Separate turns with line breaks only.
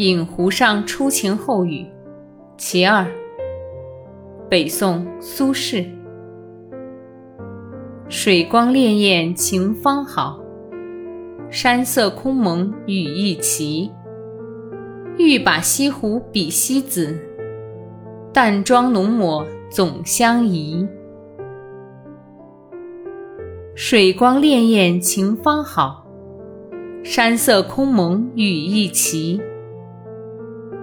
饮湖上初晴后雨，其二。北宋苏轼。水光潋滟晴方好，山色空蒙雨亦奇。欲把西湖比西子，淡妆浓抹总相宜。水光潋滟晴方好，山色空蒙雨亦奇。